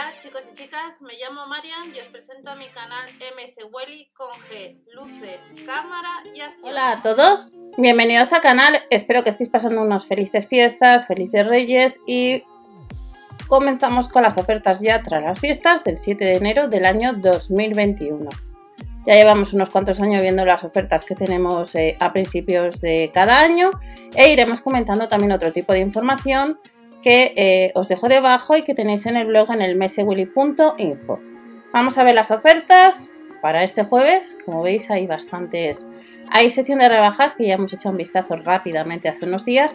Hola chicos y chicas, me llamo Marian y os presento a mi canal MS Welly con G, luces, cámara y acción. Hola a todos, bienvenidos al canal, espero que estéis pasando unas felices fiestas, felices reyes y comenzamos con las ofertas ya tras las fiestas del 7 de enero del año 2021. Ya llevamos unos cuantos años viendo las ofertas que tenemos eh, a principios de cada año e iremos comentando también otro tipo de información que eh, os dejo debajo y que tenéis en el blog en el mesewilly.info. Vamos a ver las ofertas para este jueves. Como veis hay bastantes... Hay sección de rebajas que ya hemos hecho un vistazo rápidamente hace unos días,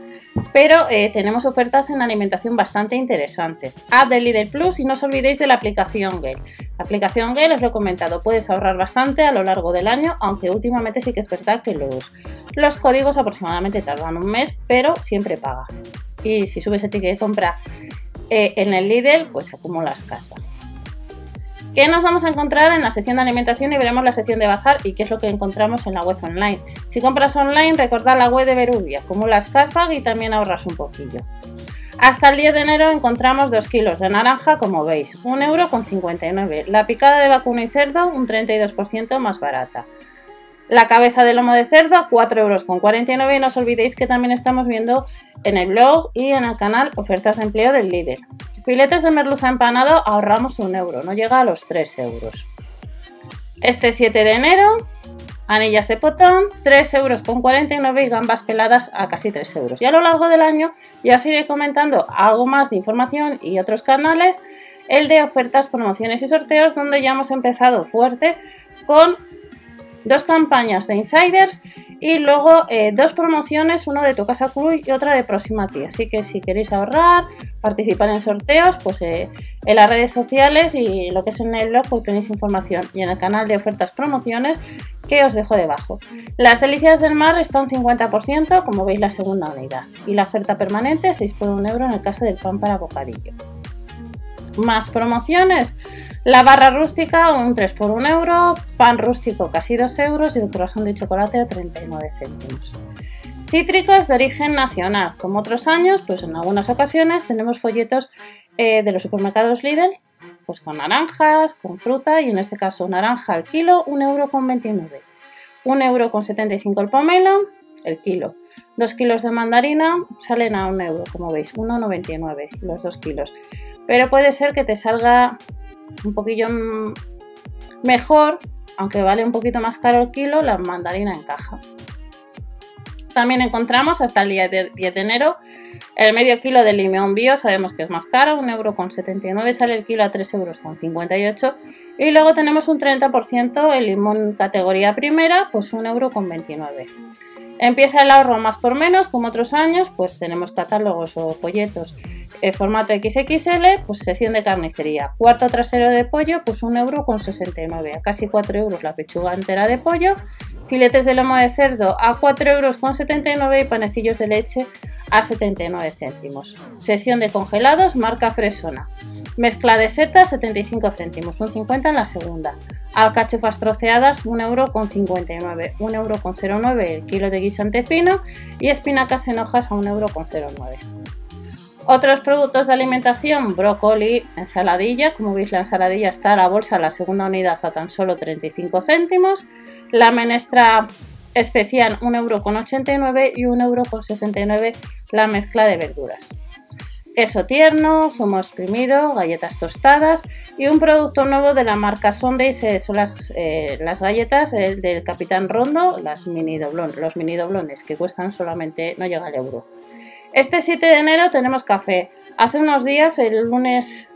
pero eh, tenemos ofertas en alimentación bastante interesantes. App de Lidl Plus y no os olvidéis de la aplicación Gale. La aplicación Gale os lo he comentado, puedes ahorrar bastante a lo largo del año, aunque últimamente sí que es verdad que los, los códigos aproximadamente tardan un mes, pero siempre paga y si subes el ticket de compra eh, en el Lidl, pues acumulas casa. ¿Qué nos vamos a encontrar en la sección de alimentación y veremos la sección de bazar y qué es lo que encontramos en la web online? Si compras online, recordad la web de Berubia, acumulas cashback y también ahorras un poquillo. Hasta el 10 de enero encontramos 2 kilos de naranja, como veis, 1,59 euro. La picada de vacuno y cerdo, un 32% más barata. La cabeza de lomo de cerdo a 4,49 euros. Y no os olvidéis que también estamos viendo en el blog y en el canal ofertas de empleo del líder. Filetes de merluza empanado ahorramos un euro, no llega a los 3 euros. Este 7 de enero, anillas de potón, 3,49 euros y gambas peladas a casi 3 euros. Y a lo largo del año ya os iré comentando algo más de información y otros canales, el de ofertas, promociones y sorteos, donde ya hemos empezado fuerte con dos campañas de insiders y luego eh, dos promociones, uno de tu casa Club y otra de Proximati. Así que si queréis ahorrar, participar en sorteos, pues eh, en las redes sociales y lo que es en el blog pues tenéis información y en el canal de ofertas promociones que os dejo debajo. Las delicias del mar están un 50%, como veis la segunda unidad. Y la oferta permanente 6 por 1 euro en el caso del pan para bocadillo. Más promociones. La barra rústica, un 3 por 1 euro. Pan rústico, casi 2 euros. Y el corazón de chocolate a 39 céntimos. Cítricos de origen nacional. Como otros años, pues en algunas ocasiones tenemos folletos eh, de los supermercados Lidl, pues con naranjas, con fruta y en este caso naranja al kilo, 1,29 euro. 1,75 euro con 75 el pomelo, el kilo. 2 kilos de mandarina salen a 1 euro, como veis, 1,99 los 2 kilos pero puede ser que te salga un poquillo mejor, aunque vale un poquito más caro el kilo, la mandarina en caja. También encontramos hasta el día 10 de enero el medio kilo de limón bio, sabemos que es más caro, 1,79€ sale el kilo a 3,58€ y luego tenemos un 30% el limón categoría primera, pues 1,29€. Empieza el ahorro más por menos, como otros años, pues tenemos catálogos o folletos formato XXL, pues sección de carnicería. Cuarto trasero de pollo, pues 1,69€, a casi 4 euros la pechuga entera de pollo. Filetes de lomo de cerdo a 4,79 euros y panecillos de leche a 79 céntimos. Sección de congelados, marca Fresona. Mezcla de setas, 75 céntimos, un 50 en la segunda. Alcachofas troceadas, 1,59€, 1,09€ el kilo de guisante fino y espinacas en hojas a 1,09€. Otros productos de alimentación, brócoli, ensaladilla, como veis la ensaladilla está a la bolsa, la segunda unidad a tan solo 35 céntimos, la menestra especial 1,89€ y 1,69€ la mezcla de verduras. Queso tierno, zumo exprimido, galletas tostadas y un producto nuevo de la marca Sundays eh, son las, eh, las galletas eh, del Capitán Rondo, las mini los mini doblones que cuestan solamente, no llega al euro. Este 7 de enero tenemos café. Hace unos días, el lunes,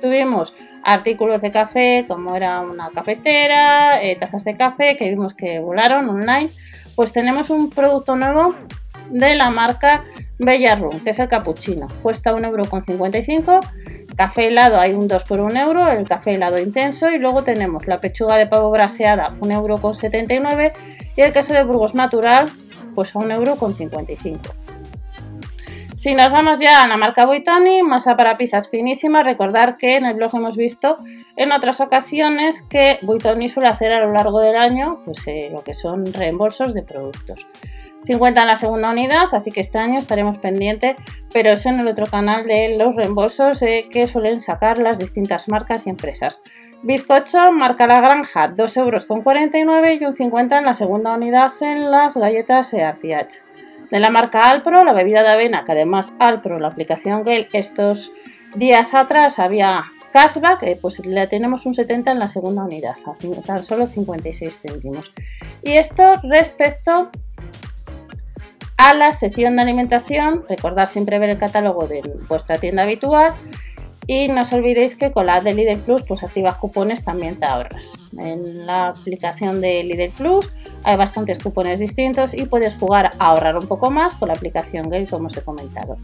tuvimos artículos de café, como era una cafetera, eh, tazas de café, que vimos que volaron online. Pues tenemos un producto nuevo de la marca Bella Room, que es el cappuccino. Cuesta 1,55€. Café helado hay un 2 por 1 euro, el café helado intenso y luego tenemos la pechuga de pavo braseada 1,79€ y el queso de Burgos natural pues a 1,55€. Si nos vamos ya a la marca Buitoni, masa para pizzas finísima, recordar que en el blog hemos visto en otras ocasiones que Buitoni suele hacer a lo largo del año pues, eh, lo que son reembolsos de productos. 50 en la segunda unidad, así que este año estaremos pendientes, pero eso en el otro canal de los reembolsos eh, que suelen sacar las distintas marcas y empresas. Bizcocho, marca La Granja, 2,49 euros y un 50 en la segunda unidad en las galletas RTH. De la marca Alpro, la bebida de avena, que además Alpro, la aplicación Gale, estos días atrás había cashback, eh, pues le tenemos un 70 en la segunda unidad, tan solo 56 céntimos. Y esto respecto a la sección de alimentación, recordad siempre ver el catálogo de vuestra tienda habitual y no os olvidéis que con la de Lidl Plus, pues activas cupones también te ahorras. En la aplicación de Lidl Plus hay bastantes cupones distintos y puedes jugar a ahorrar un poco más con la aplicación Gale, como os he comentado.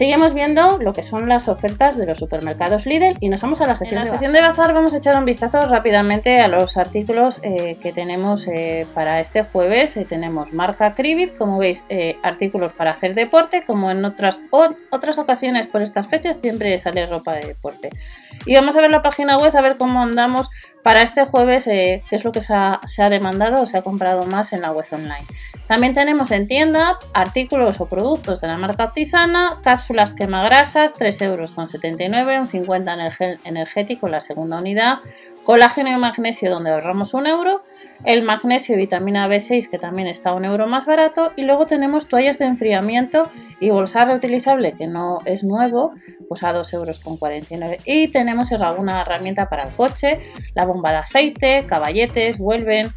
Seguimos viendo lo que son las ofertas de los supermercados Lidl y nos vamos a la sección, en la sección de bazar. Vamos a echar un vistazo rápidamente a los artículos eh, que tenemos eh, para este jueves. Eh, tenemos marca Cribit, como veis, artículos para hacer deporte, como en otras, otras ocasiones por estas fechas siempre sale ropa de deporte. Y vamos a ver la página web a ver cómo andamos para este jueves, qué es lo que se ha, demandado o se ha comprado más en la web online. También tenemos en tienda artículos o productos de la marca Artisana, cápsulas quemagrasas, 3,79 euros, un 50 en el gel energético, la segunda unidad, colágeno y magnesio donde ahorramos un euro, el magnesio y vitamina B6 que también está un euro más barato y luego tenemos toallas de enfriamiento y bolsa reutilizable que no es nuevo, pues a 2,49 euros. Y tenemos alguna herramienta para el coche, la bomba de aceite, caballetes, vuelven,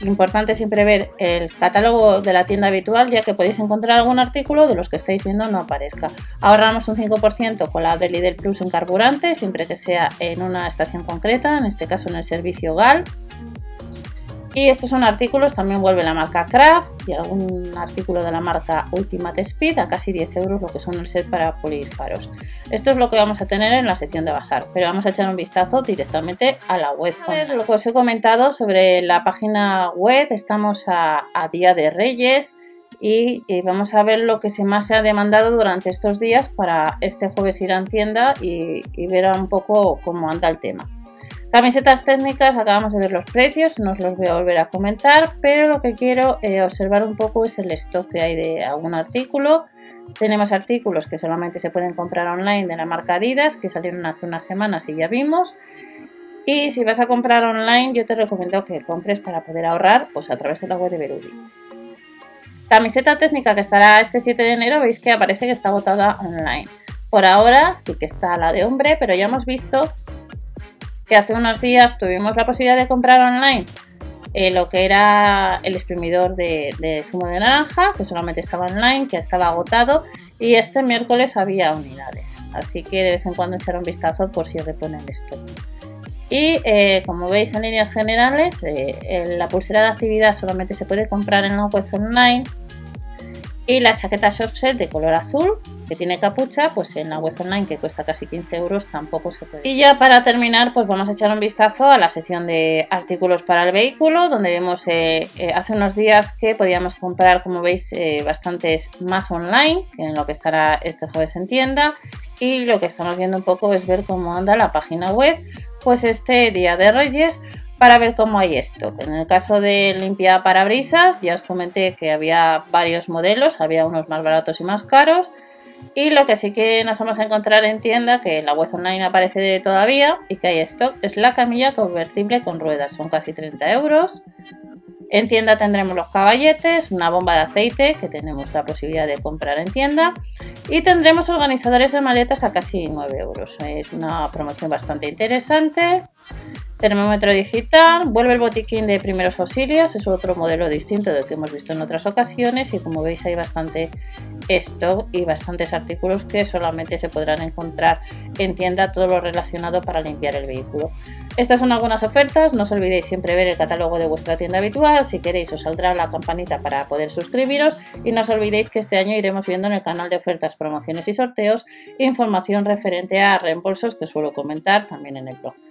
Importante siempre ver el catálogo de la tienda habitual, ya que podéis encontrar algún artículo de los que estáis viendo no aparezca. Ahorramos un 5% con la de Lidl Plus en carburante, siempre que sea en una estación concreta, en este caso en el servicio GAL. Y estos son artículos, también vuelve la marca Craft y algún artículo de la marca Ultimate Speed a casi 10 euros lo que son el set para pulir faros. Esto es lo que vamos a tener en la sección de bazar, pero vamos a echar un vistazo directamente a la web. A ver, lo que os he comentado sobre la página web, estamos a, día de Reyes. Y, vamos a ver lo que se más se ha demandado durante estos días para este jueves ir a tienda y, y ver un poco cómo anda el tema. Camisetas técnicas, acabamos de ver los precios, no os los voy a volver a comentar, pero lo que quiero eh, observar un poco es el stock que hay de algún artículo. Tenemos artículos que solamente se pueden comprar online de la marca Adidas, que salieron hace unas semanas y ya vimos. Y si vas a comprar online, yo te recomiendo que compres para poder ahorrar pues a través de la web de Berudi. Camiseta técnica que estará este 7 de enero, veis que aparece que está agotada online. Por ahora sí que está la de hombre, pero ya hemos visto que hace unos días tuvimos la posibilidad de comprar online eh, lo que era el exprimidor de, zumo de naranja, que solamente estaba online, que estaba agotado, y este miércoles había unidades. Así que de vez en cuando echar un vistazo por si reponen esto. Y eh, como veis en líneas generales, eh, la pulsera de actividad solamente se puede comprar en la web online y la chaqueta set de color azul, que tiene capucha, pues en la web online que cuesta casi 15 euros tampoco se puede. Y ya para terminar, pues vamos a echar un vistazo a la sección de artículos para el vehículo, donde vemos eh, eh, hace unos días que podíamos comprar, como veis, eh, bastantes más online, en lo que estará este jueves en tienda. Y lo que estamos viendo un poco es ver cómo anda la página web, pues este día de Reyes para ver cómo hay esto. En el caso de limpia parabrisas, ya os comenté que había varios modelos, había unos más baratos y más caros. Y lo que sí que nos vamos a encontrar en tienda, que en la web online aparece todavía y que hay stock, es la camilla convertible con ruedas. Son casi 30 euros. En tienda tendremos los caballetes, una bomba de aceite que tenemos la posibilidad de comprar en tienda y tendremos organizadores de maletas a casi 9 euros. Es una promoción bastante interesante. Termómetro digital, vuelve el botiquín de primeros auxilios, es otro modelo distinto del que hemos visto en otras ocasiones y como veis hay bastante stock y bastantes artículos que solamente se podrán encontrar en tienda todo lo relacionado para limpiar el vehículo. Estas son algunas ofertas, no os olvidéis siempre ver el catálogo de vuestra tienda habitual, si queréis os saldrá la campanita para poder suscribiros y no os olvidéis que este año iremos viendo en el canal de ofertas, promociones y sorteos información referente a reembolsos que suelo comentar también en el blog.